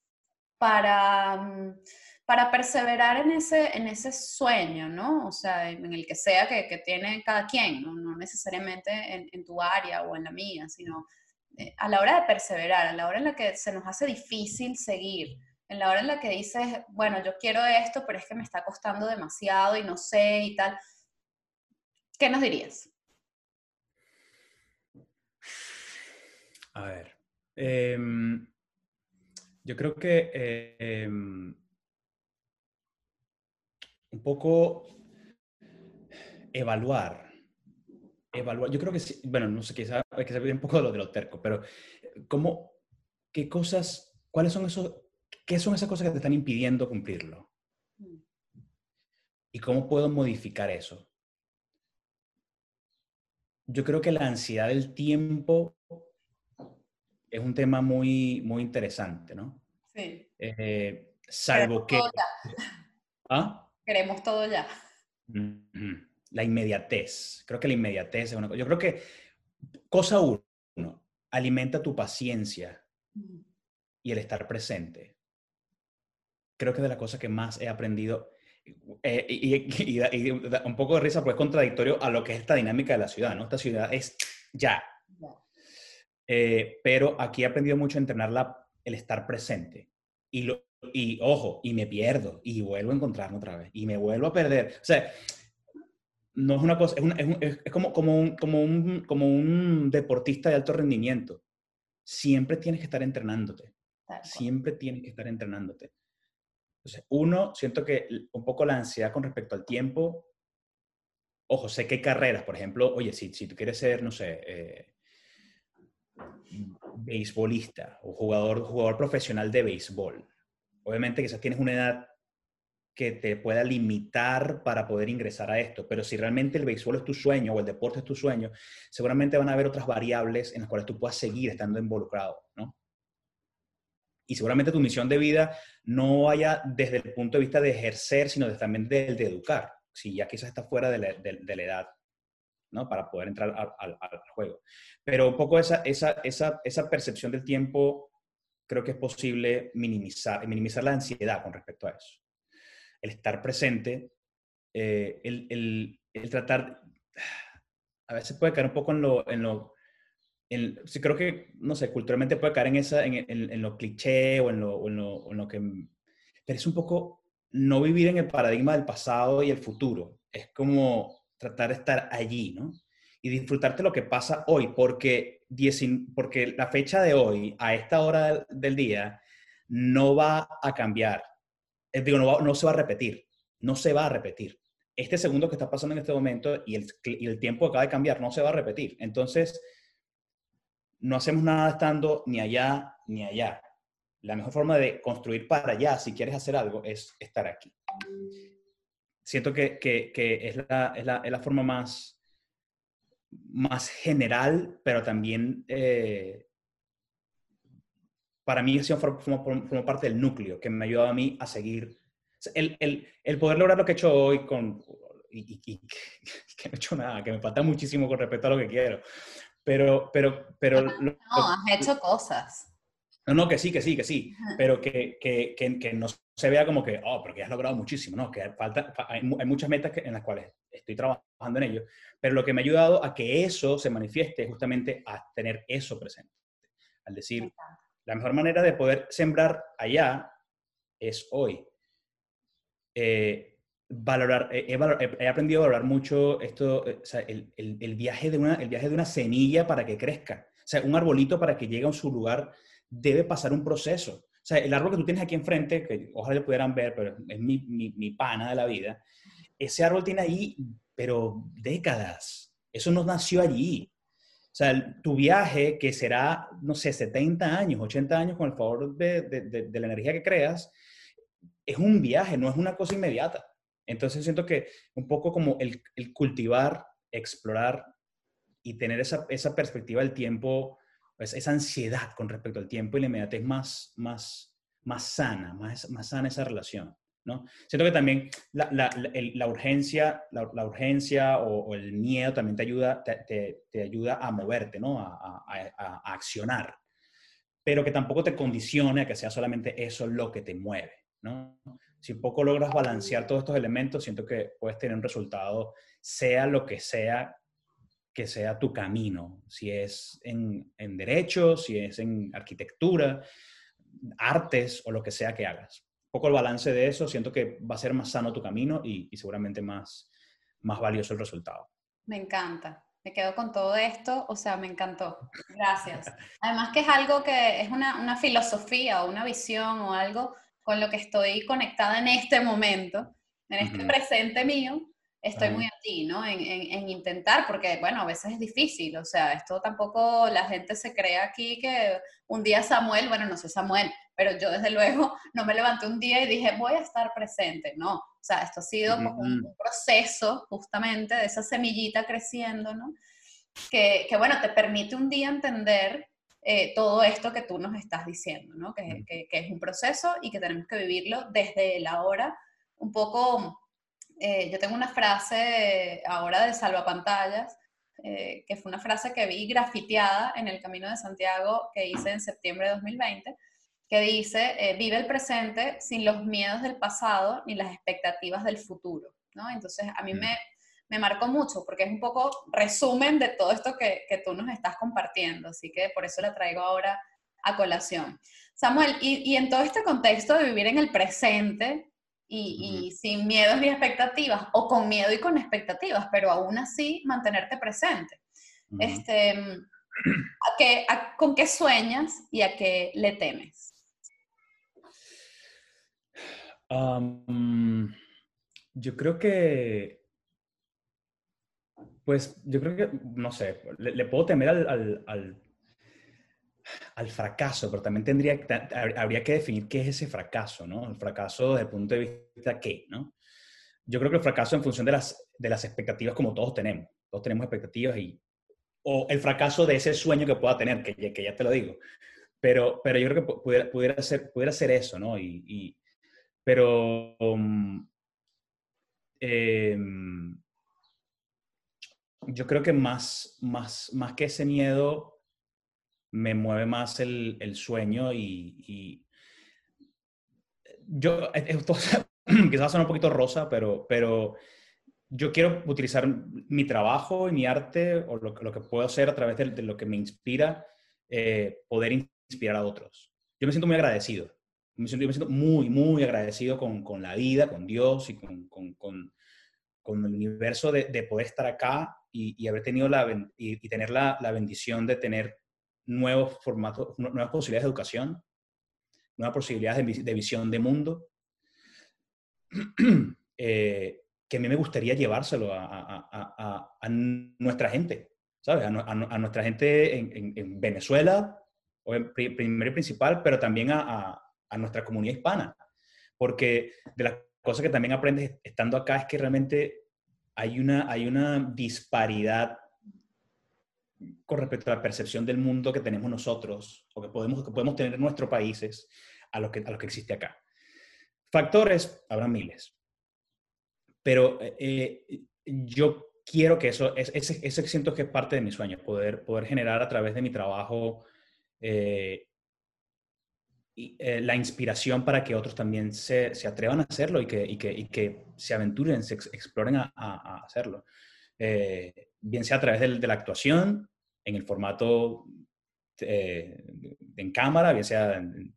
para, mm, para perseverar en ese, en ese sueño, ¿no? O sea, en el que sea que, tiene cada quien, no, necesariamente en, en, tu área o en la mía, sino a la hora de perseverar, a la hora en la que se nos hace difícil seguir, en la hora en la que dices, bueno, yo quiero esto, pero es que me está costando demasiado y no sé y tal, ¿qué nos dirías? A ver, em, yo creo que em, un poco evaluar. Evaluar. Yo creo que sí, bueno, no sé, quizá hay que saber un poco de lo de lo terco, pero ¿cómo, qué cosas, cuáles son esos, qué son esas cosas que te están impidiendo cumplirlo? Mm. ¿Y cómo puedo modificar eso? Yo creo que la ansiedad del tiempo es un tema muy, muy interesante, ¿no? Sí. Eh, salvo que... ¿Ah? Queremos todo ya. La inmediatez. Creo que la inmediatez es una cosa. Yo creo que cosa uno, alimenta tu paciencia y el estar presente. Creo que es de las cosas que más he aprendido. Eh, y, un poco de risa, pues es contradictorio a lo que es esta dinámica de la ciudad, ¿no? Esta ciudad es ya. Eh, pero aquí he aprendido mucho a entrenar la, el estar presente. Y lo, y ojo, y me pierdo, y vuelvo a encontrarme otra vez, y me vuelvo a perder. O sea, no es una cosa, es, es, como, como, un, como, un, como un deportista de alto rendimiento. Siempre tienes que estar entrenándote. Siempre tienes que estar entrenándote. Entonces, uno, siento que un poco la ansiedad con respecto al tiempo, ojo, sé que hay carreras, por ejemplo, oye, si, si tú quieres ser, no sé, eh, beisbolista o jugador, jugador profesional de béisbol, Obviamente quizás tienes una edad que te pueda limitar para poder ingresar a esto, pero si realmente el béisbol es tu sueño o el deporte es tu sueño, seguramente van a haber otras variables en las cuales tú puedas seguir estando involucrado, ¿no? Y seguramente tu misión de vida no vaya desde el punto de vista de ejercer, sino también del de educar, si ya quizás está fuera de la, edad, ¿no? Para poder entrar al, al, juego. Pero un poco esa, esa, esa, esa percepción del tiempo creo que es posible minimizar, minimizar la ansiedad con respecto a eso. El estar presente, eh, el, el, tratar, a veces puede caer un poco en lo, en lo sí, creo que, no sé, culturalmente puede caer en, esa, en, en, lo cliché o en lo, en lo, en lo que... Pero es un poco no vivir en el paradigma del pasado y el futuro. Es como tratar de estar allí, ¿no? y disfrutarte lo que pasa hoy, porque, porque la fecha de hoy, a esta hora del día, no va a cambiar. Eh, digo, no, no se va a repetir, no se va a repetir. Este segundo que está pasando en este momento y el, y el tiempo acaba de cambiar, no se va a repetir. Entonces, no hacemos nada estando ni allá ni allá. La mejor forma de construir para allá, si quieres hacer algo, es estar aquí. Siento que, que, que es, la, es, la, es, la, forma más, más general, pero también eh, para mí eso forma, parte del núcleo que me ha ayudado a mí a seguir. El, el, el poder lograr lo que he hecho hoy con, y, que no he hecho nada, que me falta muchísimo con respecto a lo que quiero. Pero, pero, pero... No, has hecho cosas. No, no, que sí, que sí, que sí, pero que, que, que, no se vea como que, oh, porque has logrado muchísimo, ¿no? Que falta, hay, hay muchas metas en las cuales estoy trabajando en ello, pero lo que me ha ayudado a que eso se manifieste es justamente a tener eso presente. Al decir, la mejor manera de poder sembrar allá es hoy. Eh, valorar, he, aprendido a valorar mucho esto, eh, el, viaje de una, el viaje de una semilla para que crezca. O sea, un arbolito para que llegue a su lugar debe pasar un proceso. O sea, el árbol que tú tienes aquí enfrente, que ojalá lo pudieran ver, pero es mi, mi, mi pana de la vida, ese árbol tiene ahí, pero décadas. Eso no nació allí. O sea, tu viaje, que será, no sé, 70 años, 80 años, con el favor de, de, la energía que creas, es un viaje, no es una cosa inmediata. Entonces siento que un poco como el, el cultivar, explorar y tener esa, esa, perspectiva del tiempo, pues esa ansiedad con respecto al tiempo y la inmediatez más, más, más sana, más, más sana esa relación. ¿No? Siento que también la, urgencia, la, urgencia o, el miedo también te ayuda, te, ayuda a moverte, ¿no? A, a, a, accionar, pero que tampoco te condicione a que sea solamente eso lo que te mueve, ¿no? Si un poco logras balancear todos estos elementos, siento que puedes tener un resultado, sea lo que sea que sea tu camino, si es en, en derecho, si es en arquitectura, artes o lo que sea que hagas poco el balance de eso, siento que va a ser más sano tu camino y, seguramente más, más valioso el resultado. Me encanta. Me quedo con todo esto, o sea, me encantó. Gracias. Además que es algo que es una, una filosofía o una visión o algo con lo que estoy conectada en este momento, en este presente mío, estoy muy ti, ¿no? En, en, intentar, porque bueno, a veces es difícil, o sea, esto tampoco la gente se cree aquí que un día Samuel, bueno, no sé Samuel, pero yo desde luego no me levanté un día y dije, voy a estar presente, no, o sea, esto ha sido un, proceso justamente de esa semillita creciendo, ¿no? Que, que bueno, te permite un día entender eh, todo esto que tú nos estás diciendo, ¿no? Que, que, que, es un proceso y que tenemos que vivirlo desde la hora un poco eh, yo tengo una frase ahora de salvapantallas, eh, que fue una frase que vi grafiteada en el Camino de Santiago que hice en septiembre de 2020, que dice, eh, vive el presente sin los miedos del pasado ni las expectativas del futuro. ¿no? Entonces, a mí mm. me, me marcó mucho porque es un poco resumen de todo esto que, que, tú nos estás compartiendo, así que por eso la traigo ahora a colación. Samuel, y, y en todo este contexto de vivir en el presente, y, sin miedos ni expectativas, o con miedo y con expectativas, pero aún así mantenerte presente. este, ¿a qué, ¿Con qué sueñas y a qué le temes? yo creo que, pues yo creo que, no sé, le, puedo temer al, al al fracaso, pero también tendría, habría que definir qué es ese fracaso, ¿no? El fracaso desde el punto de vista qué, ¿no? Yo creo que el fracaso en función de las, de las expectativas como todos tenemos, todos tenemos expectativas y, o el fracaso de ese sueño que pueda tener, que, ya te lo digo, pero, pero yo creo que pudiera, pudiera, ser, pudiera ser eso, ¿no? Y, pero... Um, em, yo creo que más, más, más que ese miedo, me mueve más el, el sueño y, y, yo, esto quizás suena un poquito rosa, pero, pero yo quiero utilizar mi trabajo y mi arte o lo, lo que puedo hacer a través de, lo que me inspira, eh, poder inspirar a otros. Yo me siento muy agradecido. Me siento, me siento muy, muy agradecido con, con la vida, con Dios y con, con, con, el universo de, de, poder estar acá y, haber tenido la, y tener la, la bendición de tener nuevos formatos, nuevas posibilidades de educación, nuevas posibilidades de, visión de mundo, eh, que a mí me gustaría llevárselo a, nuestra gente, ¿sabes? A, nuestra gente en, Venezuela, o en primero y principal, pero también a, nuestra comunidad hispana. Porque de las cosas que también aprendes estando acá es que realmente hay una, hay una disparidad con respecto a la percepción del mundo que tenemos nosotros o que podemos, que podemos tener en nuestros países a lo que, a lo que existe acá. Factores, habrá miles. Pero eh, yo quiero que eso, ese, ese siento que es parte de mi sueño, poder, poder generar a través de mi trabajo eh, eh, la inspiración para que otros también se, se atrevan a hacerlo y que, y que, y que se aventuren, se exploren a, hacerlo. bien sea a través de, la actuación, en el formato eh, en cámara, bien sea en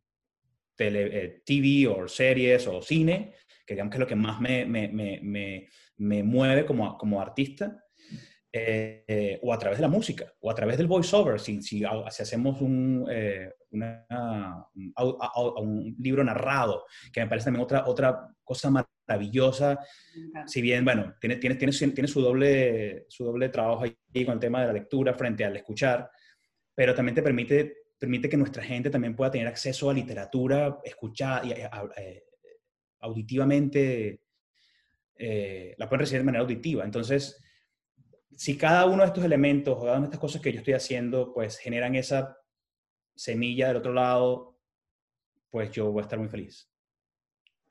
tele, eh, TV o series o cine, que digamos que es lo que más me, me, me, me mueve como, como artista, eh, o a través de la música, o a través del voiceover, si, si, si hacemos un, una, un, libro narrado, que me parece también otra, otra cosa maravillosa, si bien, bueno, tiene, tiene, tiene, tiene su, doble, su doble trabajo ahí con el tema de la lectura frente al escuchar, pero también te permite, permite que nuestra gente también pueda tener acceso a literatura, escuchar, y, eh, auditivamente, eh, la pueden recibir de manera auditiva. Entonces, si cada uno de estos elementos o cada una de estas cosas que yo estoy haciendo, pues generan esa semilla del otro lado, pues yo voy a estar muy feliz.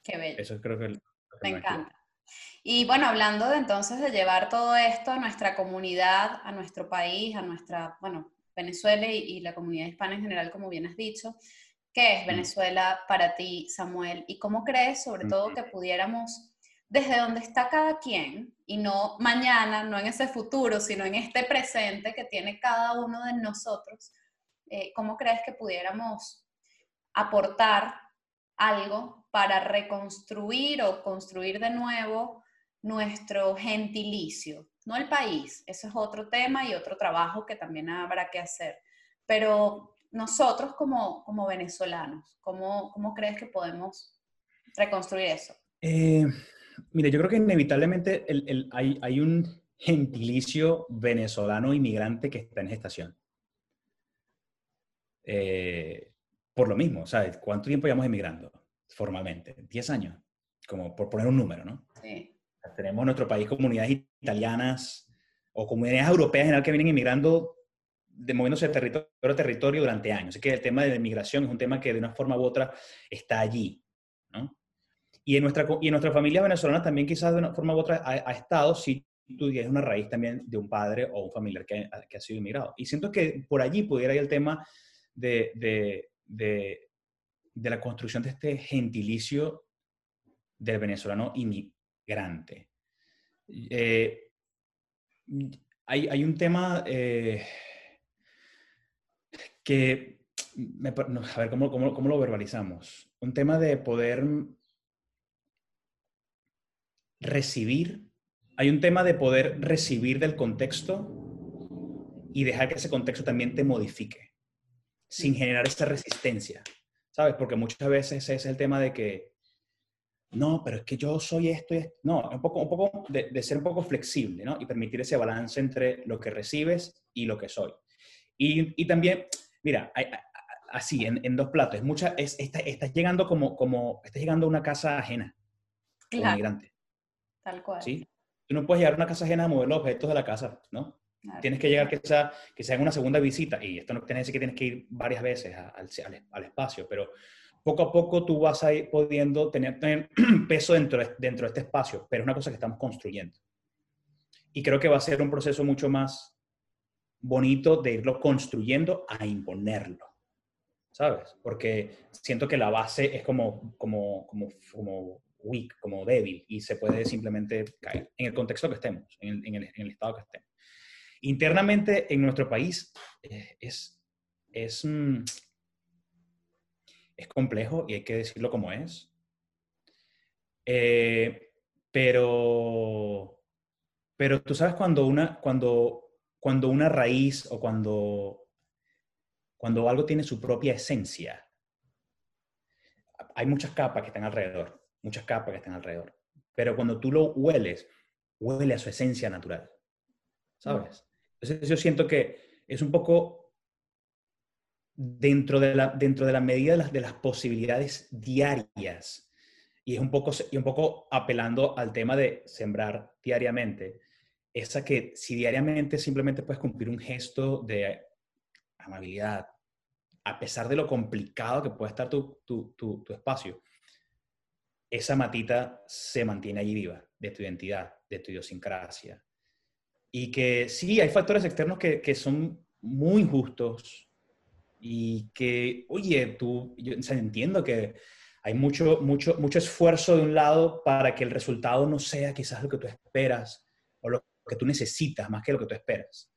Qué bello. Eso creo que... me encanta. Y bueno, hablando de entonces de llevar todo esto a nuestra comunidad, a nuestro país, a nuestra, bueno, Venezuela y, la comunidad hispana en general, como bien has dicho, ¿qué es mm. Venezuela para ti, Samuel? ¿Y cómo crees, sobre todo, que pudiéramos, desde donde está cada quien, y no mañana, no en ese futuro, sino en este presente que tiene cada uno de nosotros, eh, ¿cómo crees que pudiéramos aportar algo para reconstruir o construir de nuevo nuestro gentilicio, no el país, eso es otro tema y otro trabajo que también habrá que hacer, pero nosotros como, como venezolanos, ¿cómo, ¿cómo crees que podemos reconstruir eso? Eh, mire, yo creo que inevitablemente hay, hay un gentilicio venezolano inmigrante que está en gestación. Eh, por lo mismo, ¿sabes? ¿Cuánto tiempo llevamos emigrando formalmente? ¿10 años? Como por poner un número, ¿no? Sí. Tenemos en nuestro país comunidades italianas o comunidades europeas en general que vienen emigrando, de, moviéndose de territorio a territorio durante años. Así que el tema de la inmigración es un tema que de una forma u otra está allí, ¿no? Y en nuestra, y en nuestra familia venezolana también quizás de una forma u otra ha, estado, si tú tienes una raíz también de un padre o un familiar que, que ha sido inmigrado. Y siento que por allí pudiera ir el tema de, de, de, la construcción de este gentilicio del venezolano inmigrante. Eh, hay, hay, un tema eh, que, a ver, ¿cómo, cómo, ¿cómo, lo verbalizamos? Un tema de poder recibir, hay un tema de poder recibir del contexto y dejar que ese contexto también te modifique sin generar esta resistencia, ¿sabes? Porque muchas veces ese es el tema de que, no, pero es que yo soy esto y esto. No, un poco, un poco de, ser un poco flexible, ¿no? Y permitir ese balance entre lo que recibes y lo que soy. Y, y también, mira, así, en, en, dos platos, es mucha, es, estás, llegando como, como, estás llegando a una casa ajena, claro. como migrante. Tal cual. ¿Sí? Tú no puedes llegar a una casa ajena a mover los objetos de la casa, ¿no? Tienes que llegar que sea, que sea una segunda visita, y esto no tiene que decir que tienes que ir varias veces al, al, espacio, pero poco a poco tú vas a ir pudiendo tener, tener peso dentro de, dentro de este espacio, pero es una cosa que estamos construyendo. Y creo que va a ser un proceso mucho más bonito de irlo construyendo a imponerlo, ¿sabes? Porque siento que la base es como, como, como, como weak, como débil, y se puede simplemente caer en el contexto que estemos, en en el, en el estado que estemos. Internamente en nuestro país eh, es, es, mm, es complejo y hay que decirlo como es. Eh, pero, pero tú sabes cuando una, cuando, cuando una raíz o cuando, cuando algo tiene su propia esencia, hay muchas capas que están alrededor, muchas capas que están alrededor. Pero cuando tú lo hueles, huele a su esencia natural. ¿Sabes? Entonces yo siento que es un poco dentro de la, dentro de medida de las, de las posibilidades diarias. Y es un poco, y un poco apelando al tema de sembrar diariamente, esa que si diariamente simplemente puedes cumplir un gesto de amabilidad, a pesar de lo complicado que puede estar tu, tu, tu, tu espacio, esa matita se mantiene allí viva, de tu identidad, de tu idiosincrasia, y que sí, hay factores externos que, que son muy injustos y que, oye, tú, yo entiendo que hay mucho, mucho, mucho esfuerzo de un lado para que el resultado no sea quizás lo que tú esperas o lo que tú necesitas más que lo que tú esperas.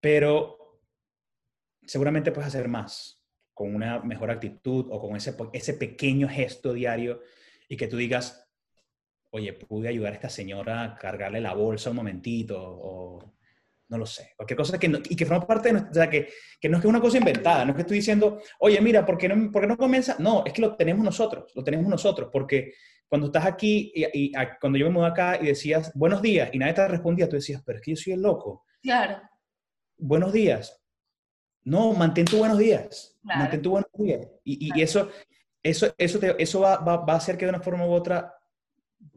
Pero seguramente puedes hacer más con una mejor actitud o con ese, ese pequeño gesto diario y que tú digas, oye, pude ayudar a esta señora a cargarle la bolsa un momentito, o no lo sé, cualquier cosa que y que forma parte de nuestra, o sea, que, que, no es que es una cosa inventada, no es que estoy diciendo, oye, mira, ¿por qué no, por qué no comienza? No, es que lo tenemos nosotros, lo tenemos nosotros, porque cuando estás aquí y, cuando yo me mudé acá y decías, buenos días, y nadie te respondía, tú decías, pero es que yo soy el loco. Claro. Buenos días. No, mantén tu buenos días. Mantén tu buenos días. Y, y eso, eso, eso, te, eso va, va, va a hacer que de una forma u otra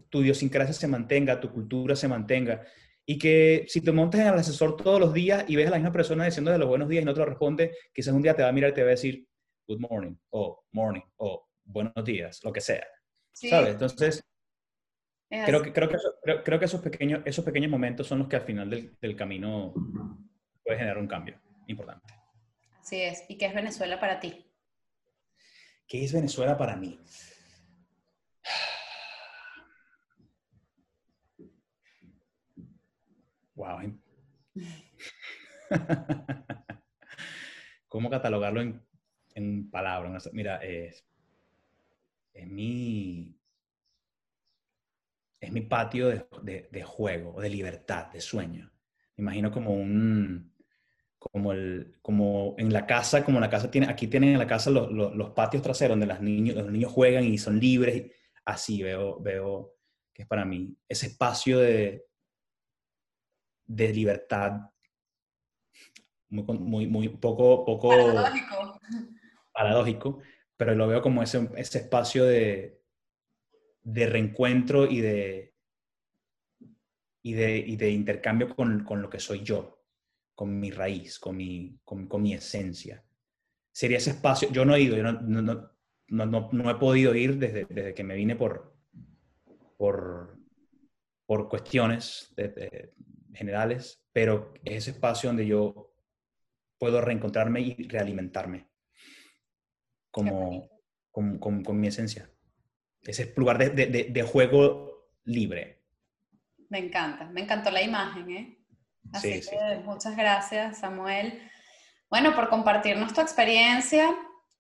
tu idiosincrasia se mantenga, tu cultura se mantenga. Y que si te montas en el asesor todos los días y ves a la misma persona diciendo de los buenos días y no te lo responde, quizás un día te va a mirar y te va a decir good morning, o morning, o buenos días, lo que sea. ¿Sabes? Entonces, creo que, creo, que creo, que esos pequeños, esos pequeños momentos son los que al final del, del camino puede generar un cambio importante. Así es. ¿Y qué es Venezuela para ti? ¿Qué es Venezuela para mí? Wow. ¿Cómo catalogarlo en, palabras? Mira, es, mi... es mi patio de, de, juego, de libertad, de sueño. Me imagino como un, como, el, como en la casa, como la casa tiene, aquí tienen en la casa los, los, patios traseros donde los niños, los niños juegan y son libres. Así veo, veo que es para mí ese espacio de, de libertad muy, muy, muy poco, poco paradójico. paradójico, pero lo veo como ese, ese espacio de, de reencuentro y de, y de, y de intercambio con, con, lo que soy yo, con mi raíz, con mi, con, con, mi esencia. Sería ese espacio, yo no he ido, yo no, no, no, no he podido ir desde, desde, que me vine por, por, por cuestiones generales, pero es ese espacio donde yo puedo reencontrarme y realimentarme como, con, con, con mi esencia. Ese lugar de, de, de, juego libre. Me encanta, me encantó la imagen, ¿eh? Así que muchas gracias, Samuel. Bueno, por compartirnos tu experiencia,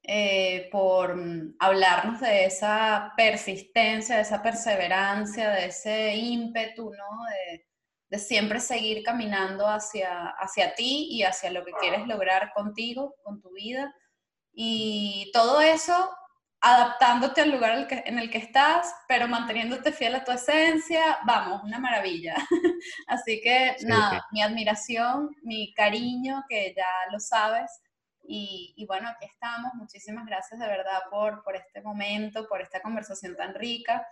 eh, por mm, hablarnos de esa persistencia, de esa perseverancia, de ese ímpetu, ¿no? De, de siempre seguir caminando hacia, hacia ti y hacia lo que quieres lograr contigo, con tu vida. Y todo eso adaptándote al lugar en el que estás, pero manteniéndote fiel a tu esencia, vamos, una maravilla. Así que nada, mi admiración, mi cariño, que ya lo sabes. Y, bueno, aquí estamos. Muchísimas gracias de verdad por, por este momento, por esta conversación tan rica.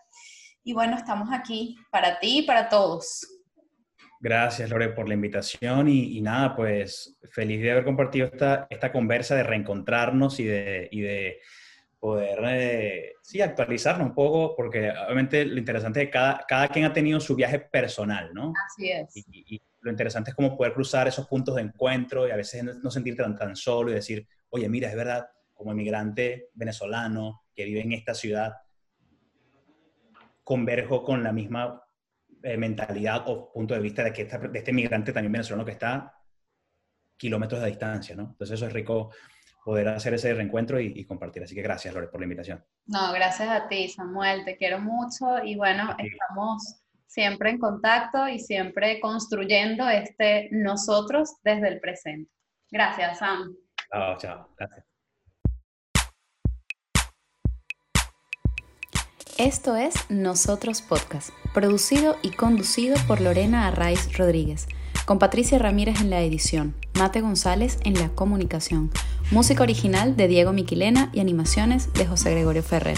Y bueno, estamos aquí para ti y para todos. Gracias, Lore, por la invitación y, nada, pues feliz de haber compartido esta, esta conversa, de reencontrarnos y de, y de poder, eh, sí, actualizarnos un poco, porque obviamente lo interesante es que cada, cada quien ha tenido su viaje personal, ¿no? Así es. Y, lo interesante es como poder cruzar esos puntos de encuentro y a veces no sentirte tan, tan solo y decir, oye, mira, es verdad, como emigrante venezolano que vive en esta ciudad, converjo con la misma eh, mentalidad o punto de vista de, que de este migrante también venezolano que está kilómetros de distancia, ¿no? Entonces eso es rico poder hacer ese reencuentro y, compartir. Así que gracias, Lore, por la invitación. No, gracias a ti, Samuel, te quiero mucho y bueno, estamos siempre en contacto y siempre construyendo este nosotros desde el presente. Gracias, Sam. Chao, chao, gracias. Esto es Nosotros Podcast, producido y conducido por Lorena Arraiz Rodríguez, con Patricia Ramírez en la edición, Mate González en la comunicación, música original de Diego Miquilena y animaciones de José Gregorio Ferrer.